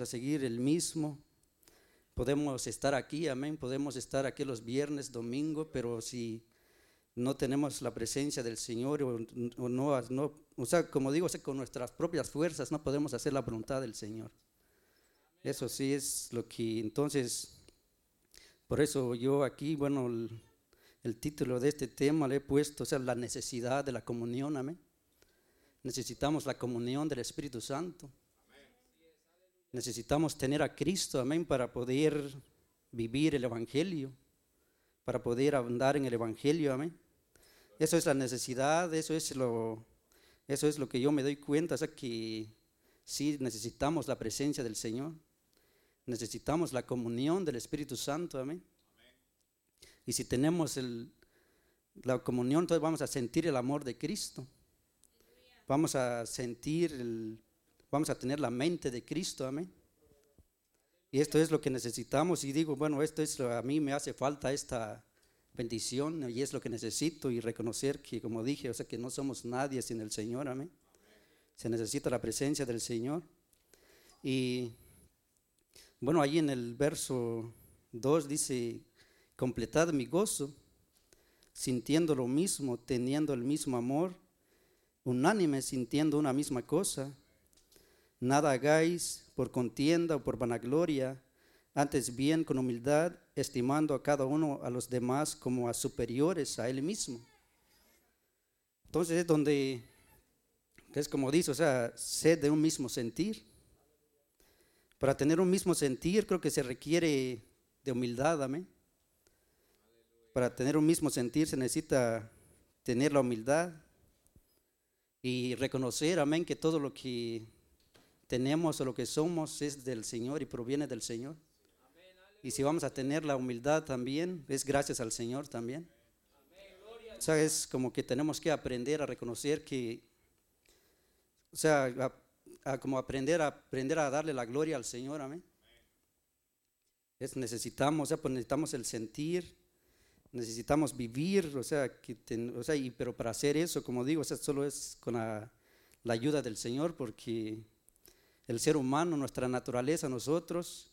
a seguir el mismo. Podemos estar aquí, amén, podemos estar aquí los viernes, domingo, pero si no tenemos la presencia del Señor o, no, o sea, como digo, con nuestras propias fuerzas no podemos hacer la voluntad del Señor. Eso sí es lo que entonces, por eso yo aquí, bueno, el, el título de este tema le he puesto, o sea, la necesidad de la comunión, amén. Necesitamos la comunión del Espíritu Santo. Necesitamos tener a Cristo, amén, para poder vivir el Evangelio, para poder andar en el Evangelio, amén. Eso es la necesidad, eso es lo, eso es lo que yo me doy cuenta, o que sí necesitamos la presencia del Señor, necesitamos la comunión del Espíritu Santo, amén. Y si tenemos el, la comunión, entonces vamos a sentir el amor de Cristo, vamos a sentir el vamos a tener la mente de Cristo, amén. Y esto es lo que necesitamos y digo, bueno, esto es a mí me hace falta esta bendición y es lo que necesito y reconocer que, como dije, o sea, que no somos nadie sin el Señor, amén. Se necesita la presencia del Señor. Y bueno, ahí en el verso 2 dice, completad mi gozo, sintiendo lo mismo, teniendo el mismo amor, unánime, sintiendo una misma cosa Nada hagáis por contienda o por vanagloria, antes bien con humildad, estimando a cada uno a los demás como a superiores a él mismo. Entonces es donde, es como dice, o sea, sed de un mismo sentir. Para tener un mismo sentir creo que se requiere de humildad, amén. Para tener un mismo sentir se necesita tener la humildad y reconocer, amén, que todo lo que tenemos lo que somos es del Señor y proviene del Señor. Y si vamos a tener la humildad también, es gracias al Señor también. O sea, es como que tenemos que aprender a reconocer que, o sea, como aprender a, aprender a darle la gloria al Señor, amén. Es, necesitamos, o sea, pues necesitamos el sentir, necesitamos vivir, o sea, que o sea y, pero para hacer eso, como digo, o sea, solo es con la ayuda del Señor, porque el ser humano, nuestra naturaleza, nosotros,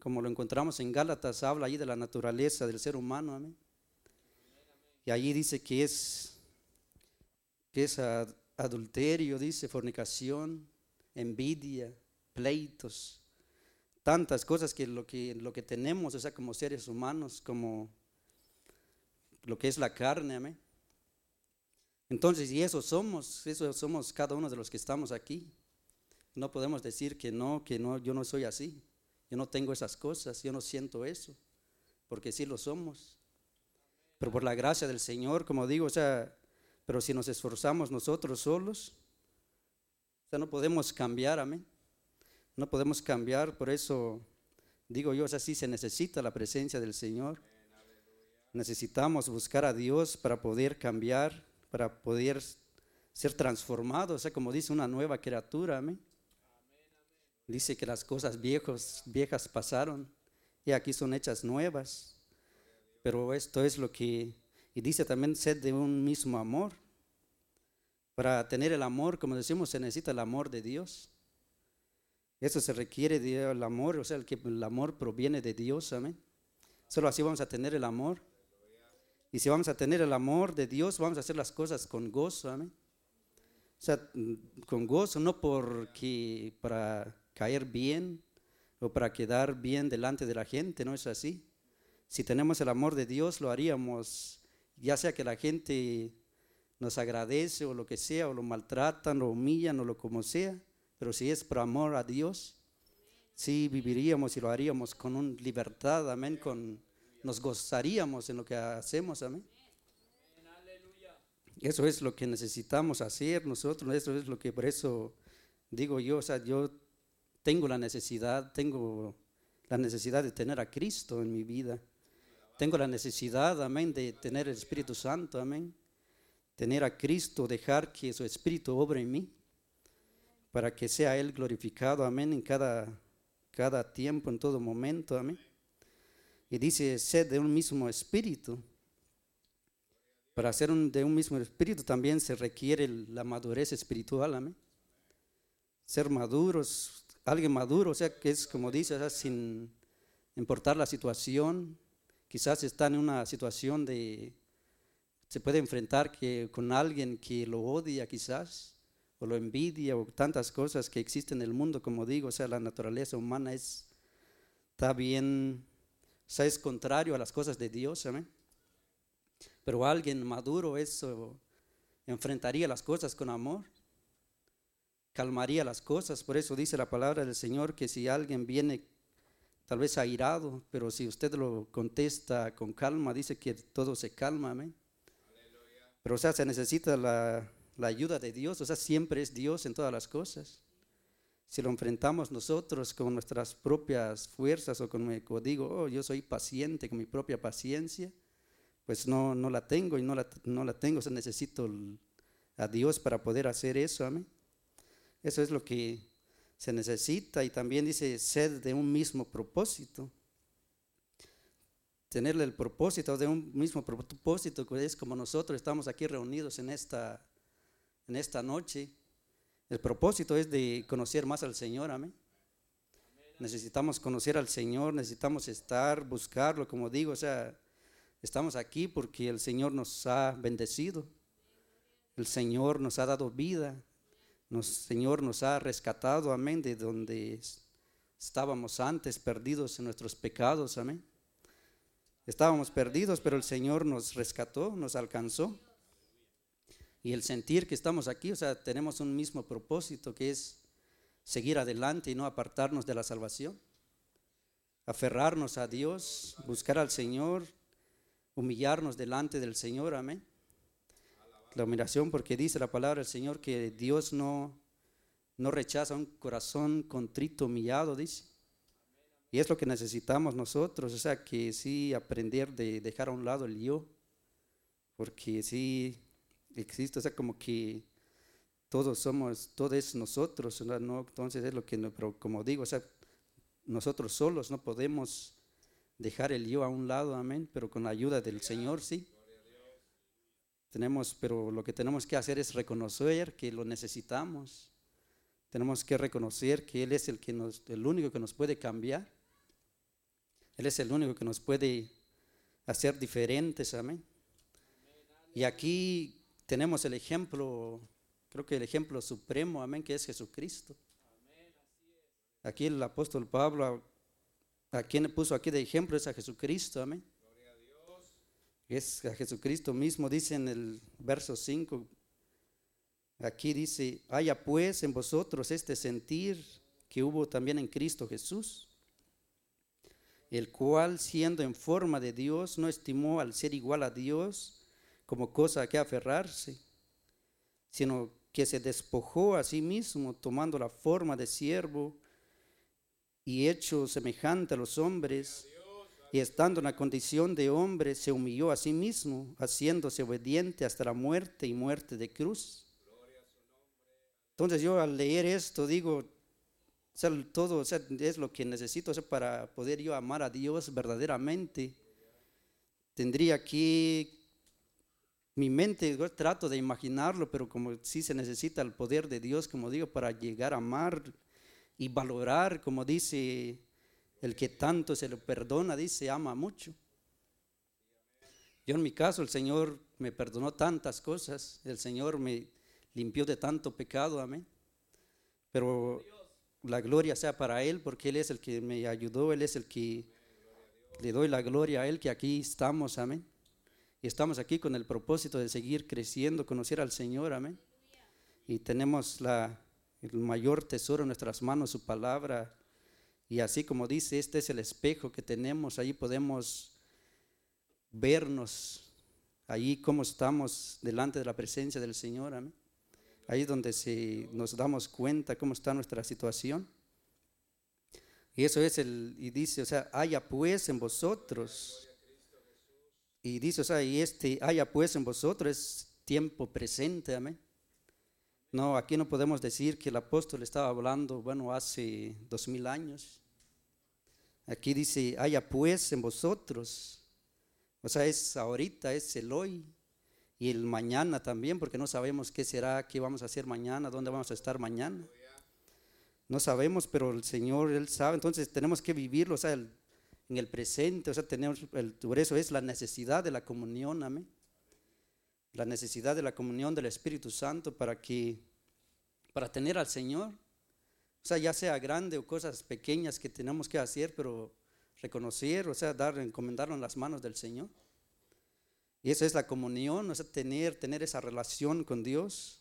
como lo encontramos en Gálatas, habla ahí de la naturaleza del ser humano, amén. Y allí dice que es, que es adulterio, dice fornicación, envidia, pleitos, tantas cosas que lo que, lo que tenemos, o sea, como seres humanos, como lo que es la carne, amén. Entonces, y eso somos, eso somos cada uno de los que estamos aquí. No podemos decir que no, que no, yo no soy así. Yo no tengo esas cosas, yo no siento eso, porque sí lo somos. Pero por la gracia del Señor, como digo, o sea, pero si nos esforzamos nosotros solos, o sea, no podemos cambiar, amén. No podemos cambiar, por eso digo yo, o sea, sí se necesita la presencia del Señor. Necesitamos buscar a Dios para poder cambiar, para poder ser transformados, o sea, como dice una nueva criatura, amén. Dice que las cosas viejos, viejas pasaron y aquí son hechas nuevas. Pero esto es lo que, y dice también sed de un mismo amor. Para tener el amor, como decimos, se necesita el amor de Dios. Eso se requiere del amor, o sea, el, que, el amor proviene de Dios, amén. Solo así vamos a tener el amor. Y si vamos a tener el amor de Dios, vamos a hacer las cosas con gozo, amén. O sea, con gozo, no porque para caer bien o para quedar bien delante de la gente, no es así. Si tenemos el amor de Dios, lo haríamos, ya sea que la gente nos agradece o lo que sea, o lo maltratan, lo humillan o lo como sea, pero si es por amor a Dios, sí viviríamos y lo haríamos con un libertad, amén, con, nos gozaríamos en lo que hacemos, amén. Eso es lo que necesitamos hacer nosotros, eso es lo que por eso digo yo, o sea, yo tengo la necesidad, tengo la necesidad de tener a Cristo en mi vida. Tengo la necesidad, amén, de tener el Espíritu Santo, amén. Tener a Cristo, dejar que su Espíritu obre en mí, para que sea Él glorificado, amén, en cada, cada tiempo, en todo momento, amén. Y dice, sed de un mismo espíritu. Para ser de un mismo espíritu también se requiere la madurez espiritual, amén. Ser maduros, alguien maduro, o sea, que es como dice, sin importar la situación, quizás está en una situación de, se puede enfrentar que, con alguien que lo odia quizás, o lo envidia, o tantas cosas que existen en el mundo, como digo, o sea, la naturaleza humana es, está bien, o sea, es contrario a las cosas de Dios, amén. Pero alguien maduro eso enfrentaría las cosas con amor, calmaría las cosas. Por eso dice la palabra del Señor que si alguien viene tal vez airado, pero si usted lo contesta con calma, dice que todo se calma, amén. Pero o sea, se necesita la, la ayuda de Dios, o sea, siempre es Dios en todas las cosas. Si lo enfrentamos nosotros con nuestras propias fuerzas o con, como digo, oh, yo soy paciente con mi propia paciencia, pues no, no la tengo y no la, no la tengo, o sea, necesito a Dios para poder hacer eso, amén. Eso es lo que se necesita y también dice sed de un mismo propósito. Tenerle el propósito de un mismo propósito, que es como nosotros estamos aquí reunidos en esta, en esta noche. El propósito es de conocer más al Señor, amén. Necesitamos conocer al Señor, necesitamos estar, buscarlo, como digo, o sea, Estamos aquí porque el Señor nos ha bendecido. El Señor nos ha dado vida. El Señor nos ha rescatado, amén, de donde estábamos antes perdidos en nuestros pecados, amén. Estábamos perdidos, pero el Señor nos rescató, nos alcanzó. Y el sentir que estamos aquí, o sea, tenemos un mismo propósito que es seguir adelante y no apartarnos de la salvación. Aferrarnos a Dios, buscar al Señor, humillarnos delante del Señor, amén. La humillación porque dice la palabra del Señor que Dios no, no rechaza un corazón contrito, humillado, dice. Y es lo que necesitamos nosotros, o sea, que sí aprender de dejar a un lado el yo, porque sí existe, o sea, como que todos somos, todo es nosotros, ¿no? Entonces es lo que, pero como digo, o sea, nosotros solos no podemos dejar el yo a un lado, amén, pero con la ayuda del Señor, sí. Tenemos, pero lo que tenemos que hacer es reconocer que lo necesitamos. Tenemos que reconocer que Él es el, que nos, el único que nos puede cambiar. Él es el único que nos puede hacer diferentes, amén. Y aquí tenemos el ejemplo, creo que el ejemplo supremo, amén, que es Jesucristo. Aquí el apóstol Pablo ¿A quién puso aquí de ejemplo? Es a Jesucristo, amén. Es a Jesucristo mismo, dice en el verso 5. Aquí dice, haya pues en vosotros este sentir que hubo también en Cristo Jesús, el cual siendo en forma de Dios no estimó al ser igual a Dios como cosa a que aferrarse, sino que se despojó a sí mismo tomando la forma de siervo y hecho semejante a los hombres, y estando en la condición de hombre, se humilló a sí mismo, haciéndose obediente hasta la muerte y muerte de cruz. Entonces yo al leer esto digo, todo es lo que necesito para poder yo amar a Dios verdaderamente. Tendría aquí mi mente, trato de imaginarlo, pero como si se necesita el poder de Dios, como digo, para llegar a amar y valorar, como dice el que tanto se lo perdona, dice, ama mucho. Yo en mi caso, el Señor me perdonó tantas cosas, el Señor me limpió de tanto pecado, amén. Pero la gloria sea para Él, porque Él es el que me ayudó, Él es el que le doy la gloria a Él, que aquí estamos, amén. Y estamos aquí con el propósito de seguir creciendo, conocer al Señor, amén. Y tenemos la el mayor tesoro en nuestras manos, su palabra. Y así como dice, este es el espejo que tenemos, ahí podemos vernos, ahí cómo estamos delante de la presencia del Señor. Amén. Ahí donde si nos damos cuenta cómo está nuestra situación. Y eso es el, y dice, o sea, haya pues en vosotros. Y dice, o sea, y este haya pues en vosotros es tiempo presente, amén. No, aquí no podemos decir que el apóstol estaba hablando, bueno, hace dos mil años. Aquí dice, haya pues en vosotros. O sea, es ahorita, es el hoy y el mañana también, porque no sabemos qué será, qué vamos a hacer mañana, dónde vamos a estar mañana. No sabemos, pero el Señor, Él sabe. Entonces tenemos que vivirlo, o sea, en el presente, o sea, tenemos, por eso es la necesidad de la comunión, amén. La necesidad de la comunión del Espíritu Santo para que, para tener al Señor, o sea, ya sea grande o cosas pequeñas que tenemos que hacer, pero reconocer, o sea, dar, encomendarlo en las manos del Señor. Y esa es la comunión, o sea, tener, tener esa relación con Dios,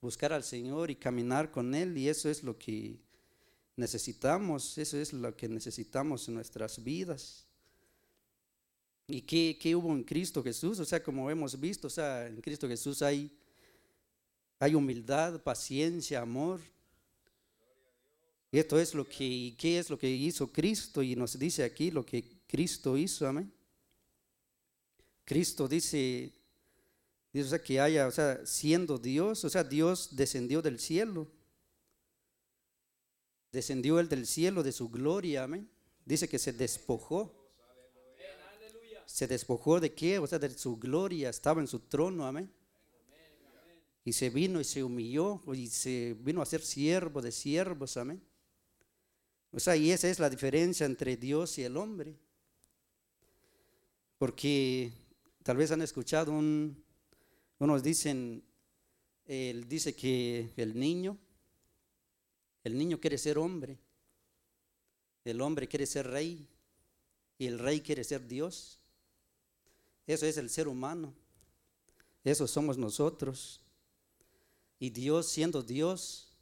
buscar al Señor y caminar con Él. Y eso es lo que necesitamos, eso es lo que necesitamos en nuestras vidas. ¿Y qué, qué hubo en Cristo Jesús? O sea, como hemos visto, o sea, en Cristo Jesús hay, hay humildad, paciencia, amor. Y esto es lo que, ¿qué es lo que hizo Cristo? Y nos dice aquí lo que Cristo hizo, amén. Cristo dice, dice o sea, que haya, o sea, siendo Dios, o sea, Dios descendió del cielo. Descendió él del cielo de su gloria, amén. Dice que se despojó. Se despojó de qué? O sea, de su gloria, estaba en su trono, amén. Y se vino y se humilló y se vino a ser siervo de siervos, amén. O sea, y esa es la diferencia entre Dios y el hombre. Porque Tal vez han escuchado un, unos dicen, él dice que el niño, el niño quiere ser hombre, el hombre quiere ser rey y el rey quiere ser Dios. Eso es el ser humano, eso somos nosotros. Y Dios siendo Dios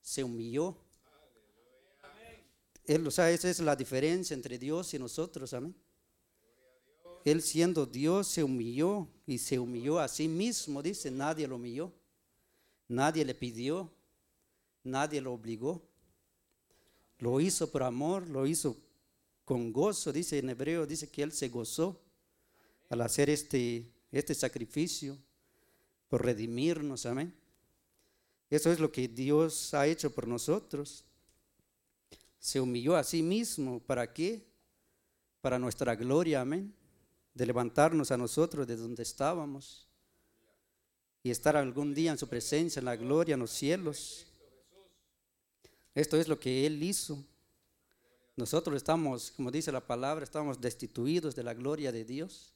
se humilló. Él, o sea, esa es la diferencia entre Dios y nosotros, amén. Él siendo Dios se humilló y se humilló a sí mismo, dice, nadie lo humilló, nadie le pidió, nadie lo obligó. Lo hizo por amor, lo hizo con gozo, dice en hebreo, dice que Él se gozó al hacer este, este sacrificio por redimirnos, amén. Eso es lo que Dios ha hecho por nosotros. Se humilló a sí mismo, ¿para qué? Para nuestra gloria, amén de levantarnos a nosotros de donde estábamos y estar algún día en su presencia, en la gloria, en los cielos. Esto es lo que Él hizo. Nosotros estamos, como dice la palabra, estamos destituidos de la gloria de Dios.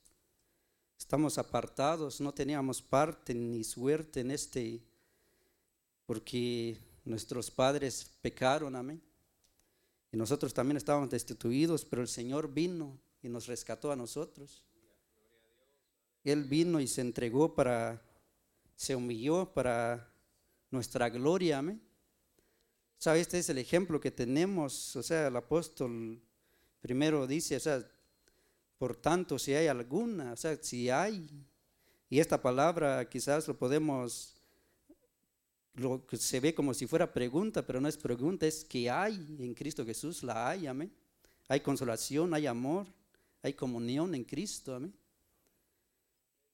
Estamos apartados, no teníamos parte ni suerte en este, porque nuestros padres pecaron, amén. Y nosotros también estábamos destituidos, pero el Señor vino y nos rescató a nosotros. Él vino y se entregó para, se humilló para nuestra gloria, amén. Este es el ejemplo que tenemos, o sea, el apóstol primero dice, o sea, por tanto, si hay alguna, o sea, si hay, y esta palabra quizás lo podemos, lo que se ve como si fuera pregunta, pero no es pregunta, es que hay en Cristo Jesús, la hay, amén. Hay consolación, hay amor, hay comunión en Cristo, amén.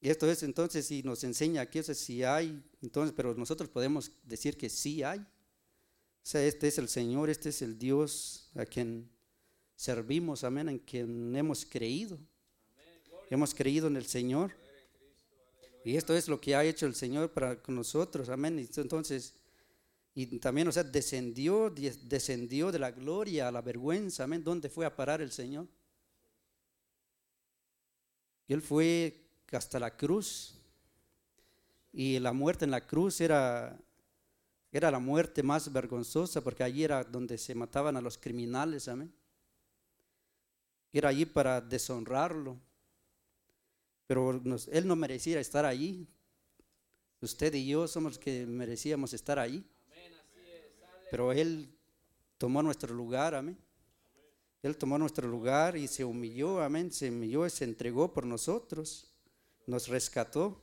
Y esto es entonces, si nos enseña que si hay, entonces, pero nosotros podemos decir que sí hay. O sea, este es el Señor, este es el Dios a quien servimos, amén, en quien hemos creído. Hemos creído en el Señor. Y esto es lo que ha hecho el Señor para con nosotros, amén. Entonces, y también, o sea, descendió, descendió de la gloria a la vergüenza, amén. ¿Dónde fue a parar el Señor? Él fue hasta la cruz. Y la muerte en la cruz era, era la muerte más vergonzosa porque allí era donde se mataban a los criminales, amén. Era allí para deshonrarlo. Pero él no merecía estar allí. Usted y yo somos los que merecíamos estar allí. Pero él tomó nuestro lugar, amén. Él tomó nuestro lugar y se humilló, amén. Se humilló y se entregó por nosotros nos rescató.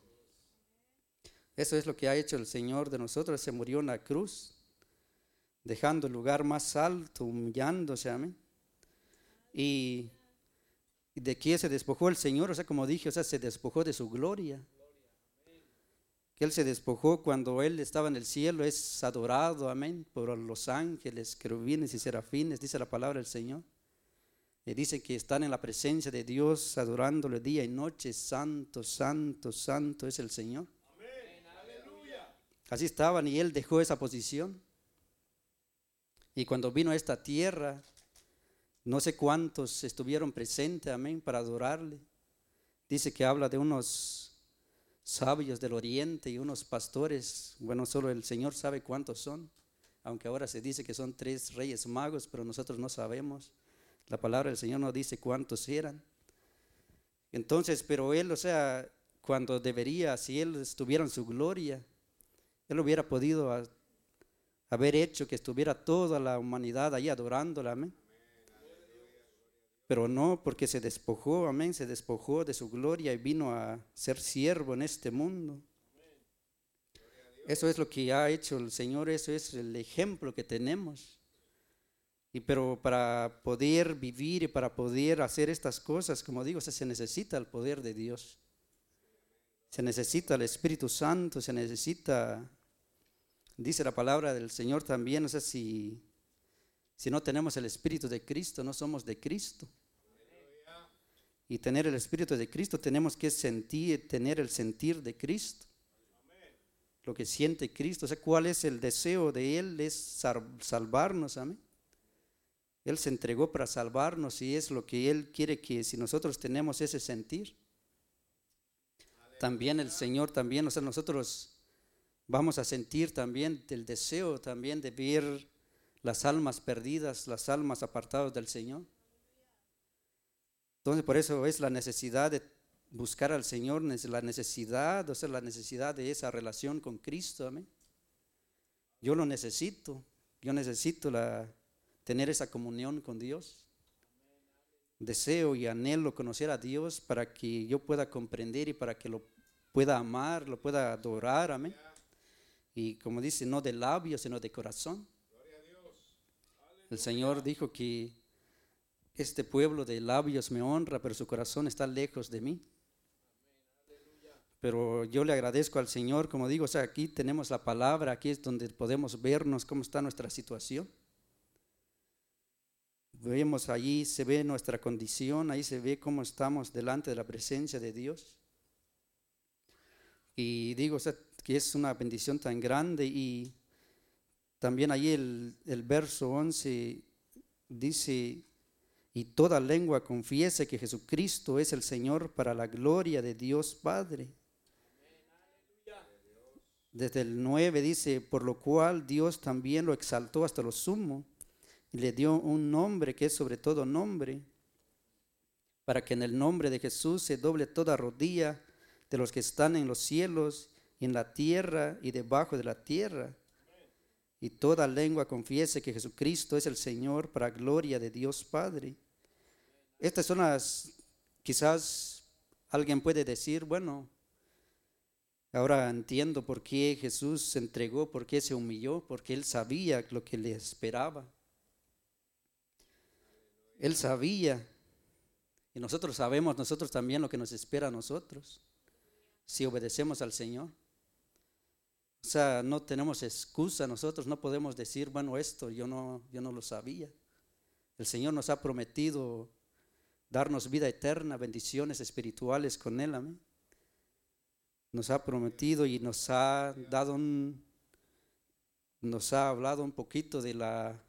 Eso es lo que ha hecho el Señor de nosotros. Se murió en la cruz, dejando el lugar más alto, humillándose. Amén. Y, de quién se despojó el Señor, o sea, como dije, o sea, se despojó de su gloria. Que Él se despojó cuando Él estaba en el cielo, es adorado, amén, por los ángeles, querubines y serafines, dice la palabra del Señor. Y dice que están en la presencia de Dios adorándole día y noche. Santo, santo, santo es el Señor. Así estaban y él dejó esa posición. Y cuando vino a esta tierra, no sé cuántos estuvieron presentes, amén, para adorarle. Dice que habla de unos sabios del oriente y unos pastores. Bueno, solo el Señor sabe cuántos son. Aunque ahora se dice que son tres reyes magos, pero nosotros no sabemos. La palabra del Señor no dice cuántos eran. Entonces, pero él, o sea, cuando debería, si él estuviera en su gloria, él hubiera podido haber hecho que estuviera toda la humanidad ahí adorándola, amén. Pero no, porque se despojó, amén, se despojó de su gloria y vino a ser siervo en este mundo. Eso es lo que ha hecho el Señor, eso es el ejemplo que tenemos. Y pero para poder vivir y para poder hacer estas cosas, como digo, se necesita el poder de Dios. Se necesita el Espíritu Santo, se necesita Dice la palabra del Señor también, o sea, si, si no tenemos el Espíritu de Cristo, no somos de Cristo. Y tener el Espíritu de Cristo tenemos que sentir, tener el sentir de Cristo. Lo que siente Cristo, o sea, cuál es el deseo de Él, es salvarnos, amén. Él se entregó para salvarnos y es lo que Él quiere que si nosotros tenemos ese sentir, también el Señor, también, o sea, nosotros vamos a sentir también el deseo también de ver las almas perdidas, las almas apartadas del Señor. Entonces por eso es la necesidad de buscar al Señor, la necesidad, o sea, la necesidad de esa relación con Cristo. Amén. Yo lo necesito, yo necesito la, tener esa comunión con Dios. Deseo y anhelo conocer a Dios para que yo pueda comprender y para que lo pueda amar, lo pueda adorar. Amén. Y como dice, no de labios, sino de corazón. El Señor dijo que este pueblo de labios me honra, pero su corazón está lejos de mí. Pero yo le agradezco al Señor, como digo, o sea, aquí tenemos la palabra, aquí es donde podemos vernos cómo está nuestra situación. Vemos allí, se ve nuestra condición, ahí se ve cómo estamos delante de la presencia de Dios. Y digo, o sea, que es una bendición tan grande y también ahí el, el verso 11 dice, y toda lengua confiese que Jesucristo es el Señor para la gloria de Dios Padre. Desde el 9 dice, por lo cual Dios también lo exaltó hasta lo sumo y le dio un nombre que es sobre todo nombre, para que en el nombre de Jesús se doble toda rodilla de los que están en los cielos en la tierra y debajo de la tierra. Y toda lengua confiese que Jesucristo es el Señor para gloria de Dios Padre. Estas son las, quizás alguien puede decir, bueno, ahora entiendo por qué Jesús se entregó, por qué se humilló, porque él sabía lo que le esperaba. Él sabía. Y nosotros sabemos, nosotros también lo que nos espera a nosotros, si obedecemos al Señor. O sea, no tenemos excusa nosotros, no podemos decir, bueno, esto yo no, yo no lo sabía. El Señor nos ha prometido darnos vida eterna, bendiciones espirituales con Él, amén. Nos ha prometido y nos ha dado un, nos ha hablado un poquito de la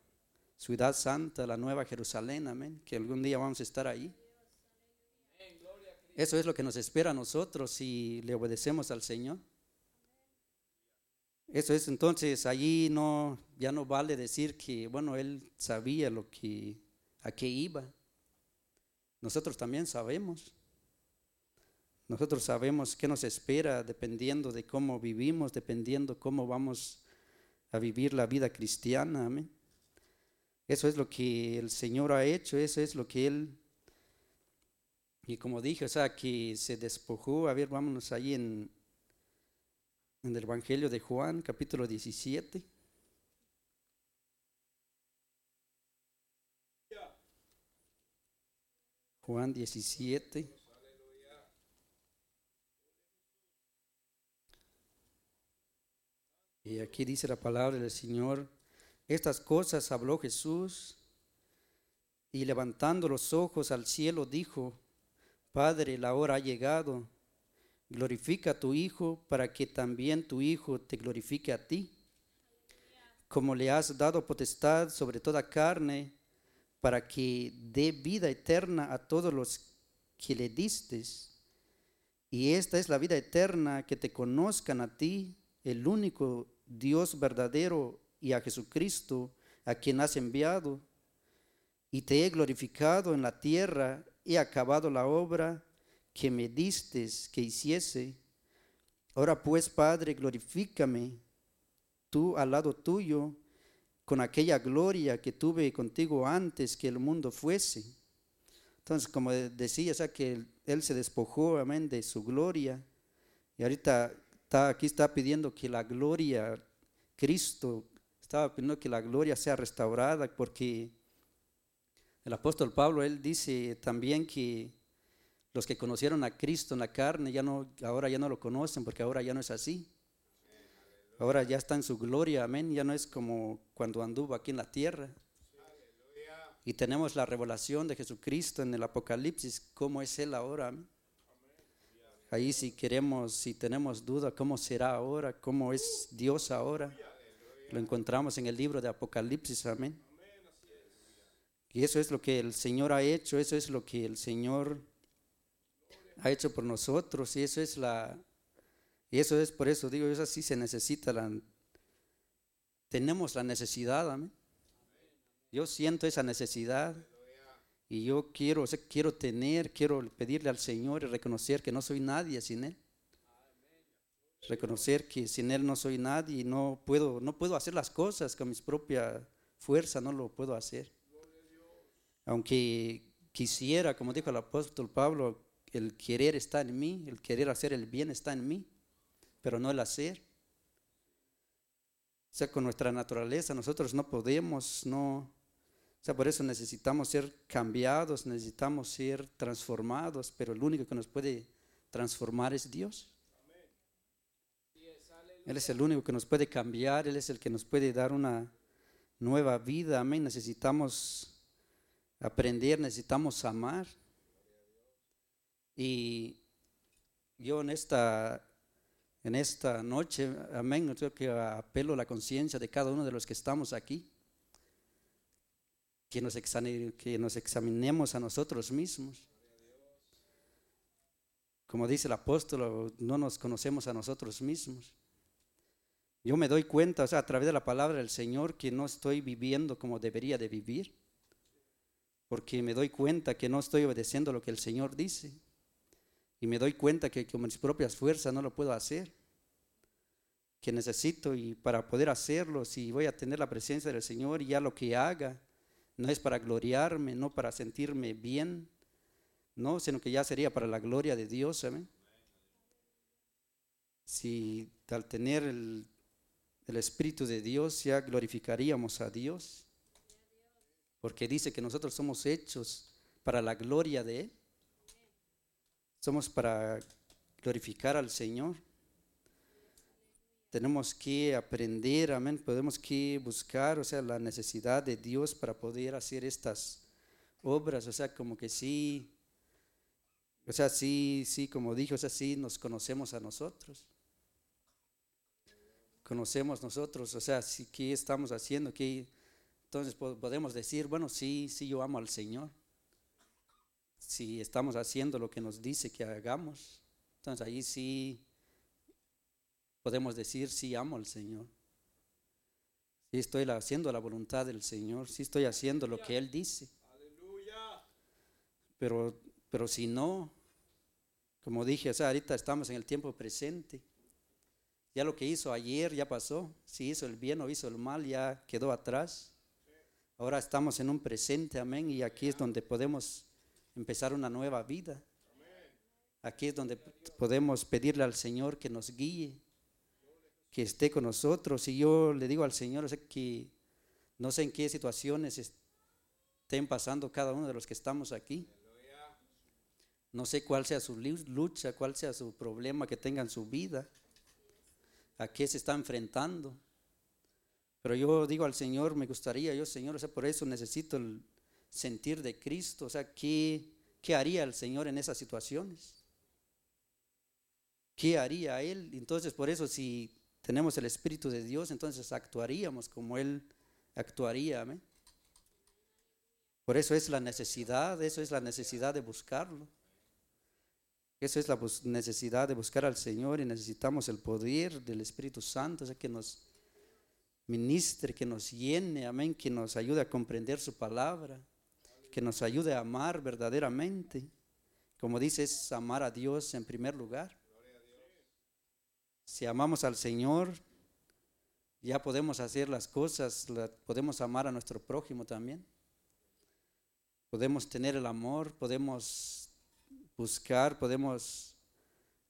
ciudad santa, la nueva Jerusalén, amén, que algún día vamos a estar ahí. Eso es lo que nos espera a nosotros si le obedecemos al Señor. Eso es entonces allí no ya no vale decir que bueno él sabía lo que a qué iba. Nosotros también sabemos. Nosotros sabemos qué nos espera dependiendo de cómo vivimos, dependiendo cómo vamos a vivir la vida cristiana. Eso es lo que el Señor ha hecho, eso es lo que Él, y como dije, o sea, que se despojó, a ver, vámonos ahí en en el Evangelio de Juan, capítulo 17. Juan 17. Y aquí dice la palabra del Señor, estas cosas habló Jesús y levantando los ojos al cielo dijo, Padre, la hora ha llegado glorifica a tu Hijo para que también tu Hijo te glorifique a ti. como le has dado potestad sobre toda carne, para que dé vida eterna a todos los que le distes. Y esta es la vida eterna, que te conozcan a ti, el único Dios verdadero, y a Jesucristo, a quien has enviado. Y te he glorificado en la tierra, he acabado la obra que me distes que hiciese. Ahora pues, Padre, glorifícame tú al lado tuyo con aquella gloria que tuve contigo antes que el mundo fuese. Entonces, como decía, o sea, que él, se despojó, amén, de su gloria. Y ahorita está, aquí está pidiendo que la gloria, Cristo, estaba pidiendo que la gloria sea restaurada, porque el apóstol Pablo, él dice también que los que conocieron a Cristo en la carne, ya no, ahora ya no lo conocen, porque ahora ya no es así. Ahora ya está en su gloria, amén. Ya no es como cuando anduvo aquí en la tierra. Y tenemos la revelación de Jesucristo en el Apocalipsis, cómo es Él ahora. Ahí si queremos, si tenemos duda, cómo será ahora, cómo es Dios ahora, lo encontramos en el libro de Apocalipsis, amén. Y eso es lo que el Señor ha hecho, eso es lo que el Señor ha hecho por nosotros, y eso es la, y eso es por eso, digo, eso sí se necesita, la, tenemos la necesidad, amén. Yo siento esa necesidad y yo quiero, quiero tener, quiero pedirle al Señor y reconocer que no soy nadie sin Él. Reconocer que sin Él no soy nadie y no puedo, no puedo hacer las cosas con mis propias fuerzas, no lo puedo hacer. Aunque quisiera, como dijo el apóstol Pablo, el querer está en mí, el querer hacer el bien está en mí pero no el hacer. O sea, con nuestra naturaleza nosotros no podemos, no. O sea, por eso necesitamos ser cambiados, necesitamos ser transformados, pero el único que nos puede transformar es Dios. Él es el único que nos puede cambiar, Él es el que nos puede dar una nueva vida. Amén. Necesitamos aprender, necesitamos amar. Y yo en esta en esta noche, amén, yo que apelo a la conciencia de cada uno de los que estamos aquí, que nos, que nos examinemos a nosotros mismos. Como dice el apóstol, no nos conocemos a nosotros mismos. Yo me doy cuenta, o sea, a través de la palabra del Señor, que no estoy viviendo como debería de vivir, porque me doy cuenta que no estoy obedeciendo lo que el Señor dice. Y me doy cuenta que con mis propias fuerzas no lo puedo hacer. Que necesito y para poder hacerlo, si voy a tener la presencia del Señor y ya lo que haga, no es para gloriarme, no para sentirme bien, no, sino que ya sería para la gloria de Dios. Si al tener el, el Espíritu de Dios ya glorificaríamos a Dios, porque dice que nosotros somos hechos para la gloria de Él. Somos para glorificar al Señor. Tenemos que aprender, amén. Podemos que buscar, o sea, la necesidad de Dios para poder hacer estas obras. O sea, como que sí, o sea, sí, sí, como dije, o sea, sí nos conocemos a nosotros. Conocemos nosotros, o sea, sí, ¿qué estamos haciendo? ¿Qué? Entonces podemos decir, bueno, sí, sí, yo amo al Señor si estamos haciendo lo que nos dice que hagamos, entonces ahí sí podemos decir, sí amo al Señor. Sí estoy haciendo la voluntad del Señor, sí estoy haciendo lo que Él dice. Pero, pero si no, como dije, o sea, ahorita estamos en el tiempo presente. Ya lo que hizo ayer ya pasó. Si hizo el bien o hizo el mal ya quedó atrás. Ahora estamos en un presente, amén. Y aquí es donde podemos empezar una nueva vida. Aquí es donde podemos pedirle al Señor que nos guíe, que esté con nosotros. Y yo le digo al Señor no sé en qué situaciones estén pasando cada uno de los que estamos aquí. No sé cuál sea su lucha, cuál sea su problema que tenga en su vida, a qué se está enfrentando. Pero yo digo al Señor, me gustaría, yo Señor, o sea, por eso necesito el, sentir de Cristo? O sea, ¿qué, qué haría el Señor en esas situaciones? ¿Qué haría Él? Entonces, por eso, si tenemos el Espíritu de Dios, entonces actuaríamos como Él actuaría. Amén. Por eso es la necesidad, eso es la necesidad de buscarlo. Eso es la necesidad de buscar al Señor y necesitamos el poder del Espíritu Santo, o que nos ministre, que nos llene, amén, que nos ayude a comprender su palabra, que nos ayude a amar verdaderamente. Como dice, es amar a Dios en primer lugar. Si amamos al Señor, ya podemos hacer las cosas, podemos amar a nuestro prójimo también. Podemos tener el amor, podemos buscar, podemos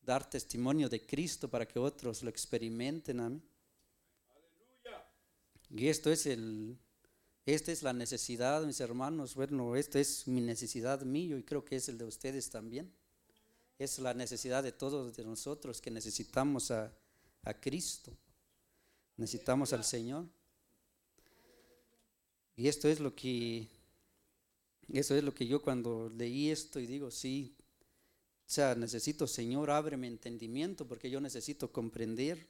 dar testimonio de Cristo para que otros lo experimenten. Amén. Y esto es el, esta es la necesidad, mis hermanos. Bueno, esta es mi necesidad mío y creo que es el de ustedes también. Es la necesidad de todos de nosotros que necesitamos a, a Cristo. Necesitamos al Señor. Y esto es lo que eso es lo que yo cuando leí esto y digo, sí, o sea, necesito, Señor, ábreme entendimiento porque yo necesito comprender,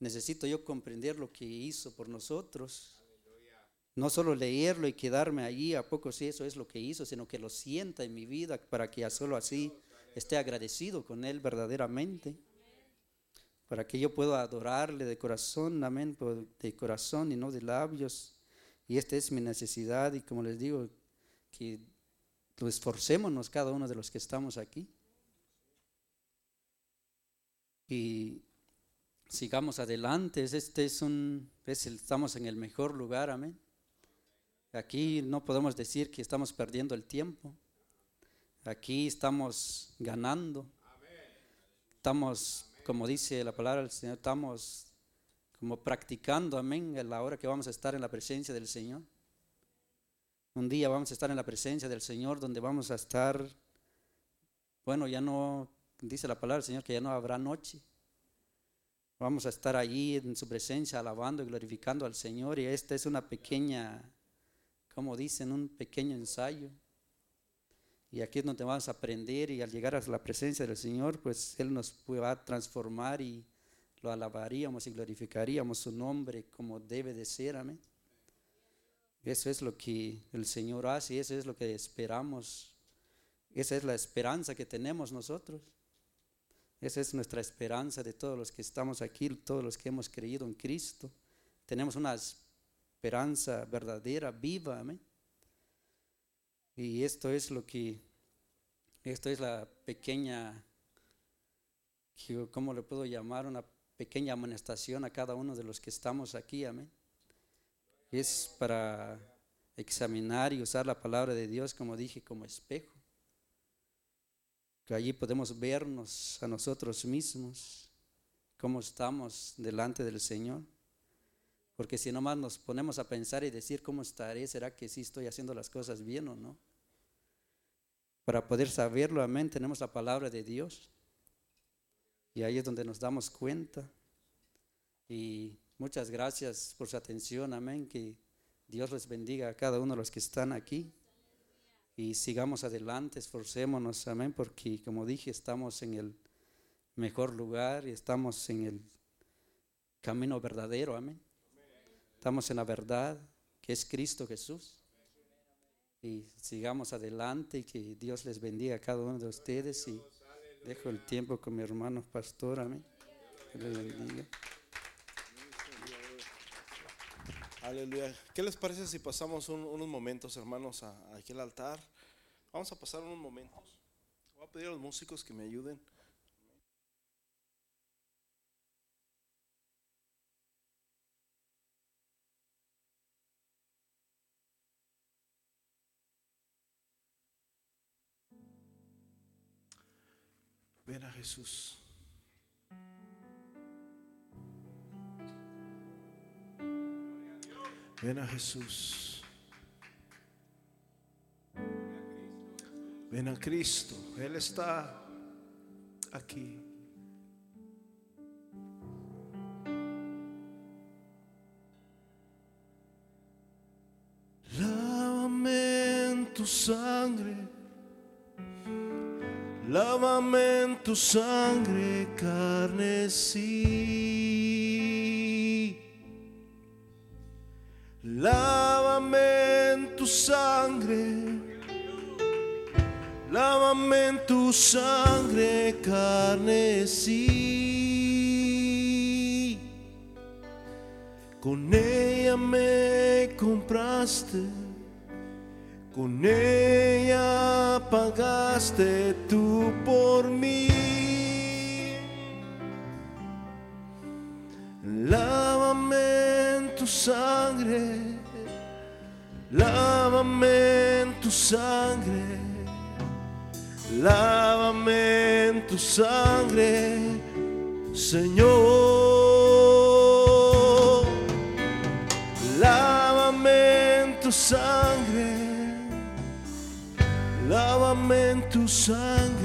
necesito yo comprender lo que hizo por nosotros. No solo leerlo y quedarme allí, a poco sí eso es lo que hizo, sino que lo sienta en mi vida para que ya solo así esté agradecido con Él verdaderamente. Para que yo pueda adorarle de corazón, amén, de corazón y no de labios. Y esta es mi necesidad y como les digo, que lo esforcémonos cada uno de los que estamos aquí. Y sigamos adelante. Este es un, estamos en el mejor lugar, amén. Aquí no podemos decir que estamos perdiendo el tiempo. Aquí estamos ganando. Estamos, como dice la palabra del Señor, estamos como practicando, amén, a la hora que vamos a estar en la presencia del Señor. Un día vamos a estar en la presencia del Señor donde vamos a estar, bueno, ya no, dice la palabra del Señor que ya no habrá noche. Vamos a estar allí en su presencia alabando y glorificando al Señor y esta es una pequeña, como dicen, un pequeño ensayo. Y aquí es donde vamos a aprender y al llegar a la presencia del Señor, pues Él nos va a transformar y lo alabaríamos y glorificaríamos su nombre como debe de ser, amén. Eso es lo que el Señor hace eso es lo que esperamos. Esa es la esperanza que tenemos nosotros. Esa es nuestra esperanza de todos los que estamos aquí, todos los que hemos creído en Cristo. Tenemos una esperanza verdadera, viva, amén. Y esto es lo que, esto es la pequeña, ¿cómo le puedo llamar? Una pequeña amonestación a cada uno de los que estamos aquí, amén es para examinar y usar la palabra de Dios, como dije, como espejo. Que allí podemos vernos a nosotros mismos, cómo estamos delante del Señor. Porque si nomás nos ponemos a pensar y decir cómo estaré, será que sí estoy haciendo las cosas bien o no. Para poder saberlo, amén, tenemos la palabra de Dios. Y ahí es donde nos damos cuenta. Y Muchas gracias por su atención, amén. Que Dios les bendiga a cada uno de los que están aquí. Y sigamos adelante, esforcémonos, amén, porque como dije, estamos en el mejor lugar y estamos en el camino verdadero, amén. Estamos en la verdad, que es Cristo Jesús. Y sigamos adelante y que Dios les bendiga a cada uno de ustedes. Y dejo el tiempo con mi hermano pastor, amén. Que les bendiga. Aleluya. ¿Qué les parece si pasamos unos momentos, hermanos, aquí al altar? Vamos a pasar unos momentos. Voy a pedir a los músicos que me ayuden. Ven a Jesús. Ven a Cristo. Él está aquí. Lávame tu sangre. Lávame tu sangre carnesí. Lávame en tu sangre. Lávame tu sangre carnesí. Con ella me compraste. Con ella pagaste tú por mí. Lávame en tu sangre, lávame en tu sangre, lávame en tu sangre, Señor. Lávame en tu sangre lávame en tu sangre,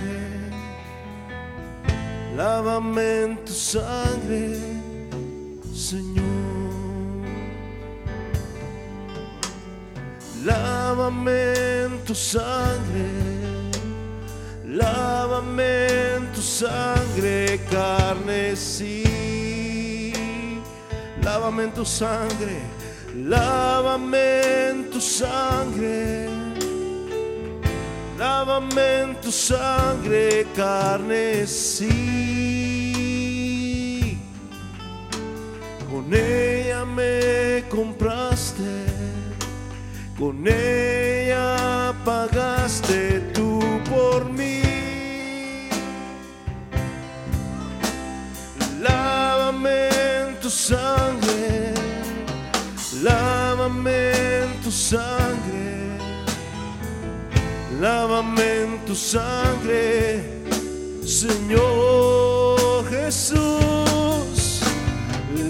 lávame en tu sangre, Señor. Lávame en tu sangre, lávame en tu sangre, carne sí. Lávame en tu sangre, lávame en tu sangre lávame en tu sangre carne sí. Con ella me compraste, con ella pagaste tú por mí. Lávame en tu sangre, lávame tu sangre lávame en tu sangre, Señor Jesús,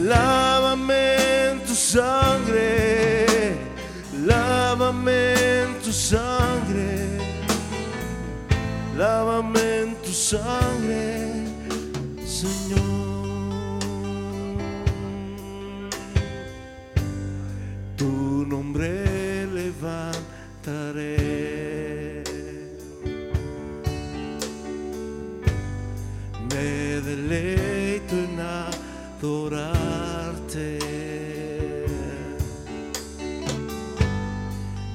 lávame en tu sangre, lávame en tu sangre, lávame en tu sangre, Señor. Tu nombre levantaré. Adorarte.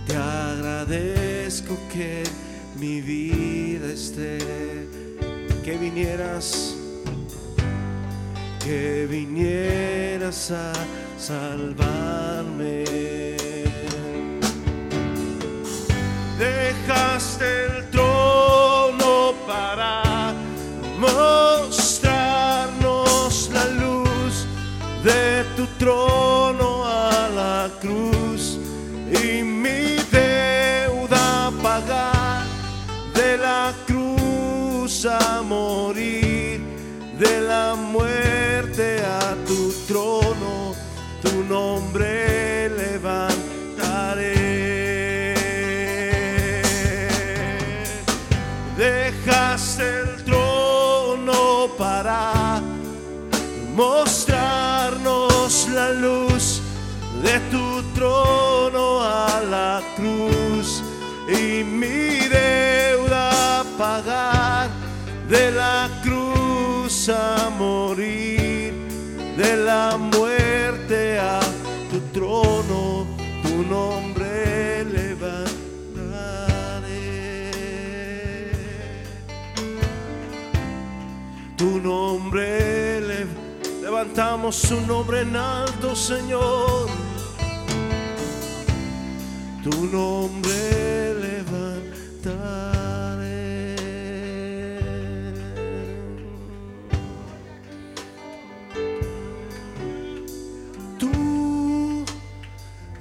Te agradezco que mi vida esté, que vinieras, que vinieras a salvarme. Dejaste el trono a la cruz y mi deuda pagar. De la cruz a morir de la muerte a tu trono tu nombre de tu trono a la cruz y mi deuda pagar. De la cruz a morir de la muerte a tu trono tu nombre levantaré. Tu nombre le- levantamos su nombre en alto Señor tu nombre levantaré Tú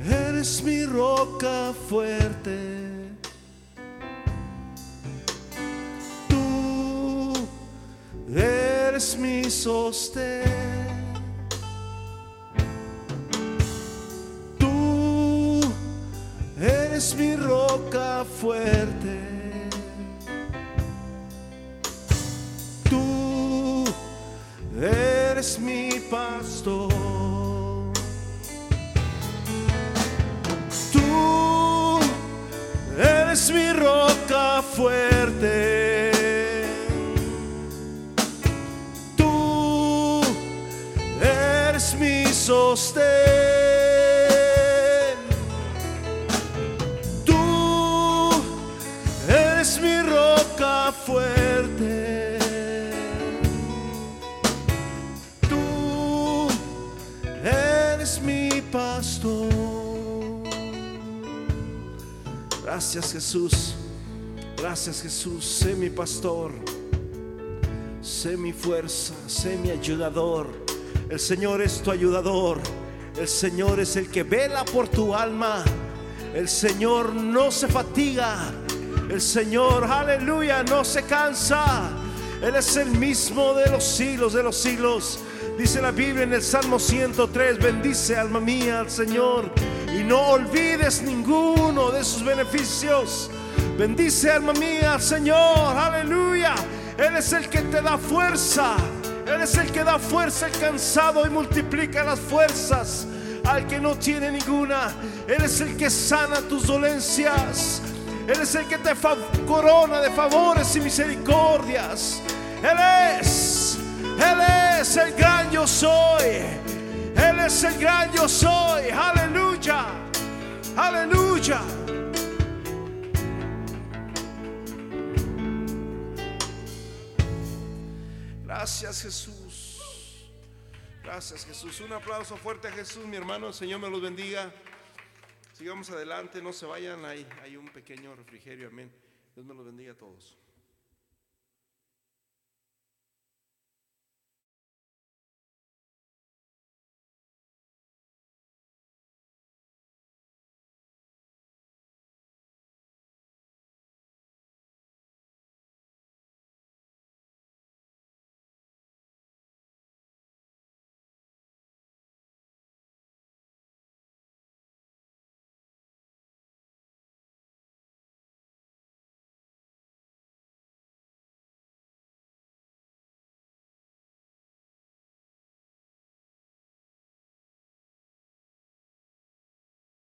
eres mi roca fuerte. Tú eres mi sostén. mi roca fuerte. Tú eres mi pastor. Tú eres mi roca fuerte. Tú eres mi sostén. Fuerte. Tú eres mi pastor. Gracias Jesús. Gracias Jesús. Sé mi pastor. Sé mi fuerza. Sé mi ayudador. El Señor es tu ayudador. El Señor es el que vela por tu alma. El Señor no se fatiga. El Señor, aleluya, no se cansa. Él es el mismo de los siglos, de los siglos. Dice la Biblia en el Salmo 103, bendice alma mía al Señor y no olvides ninguno de sus beneficios. Bendice alma mía al Señor, aleluya. Él es el que te da fuerza. Él es el que da fuerza al cansado y multiplica las fuerzas al que no tiene ninguna. Él es el que sana tus dolencias. Él es el que te corona de favores y misericordias. Él es, Él es el gran yo soy. Él es el gran yo soy. Aleluya, aleluya. Gracias Jesús. Gracias Jesús. Un aplauso fuerte a Jesús, mi hermano. Señor me los bendiga. Sigamos adelante, no se vayan. Hay, hay un pequeño refrigerio. Amén. Dios me los bendiga a todos.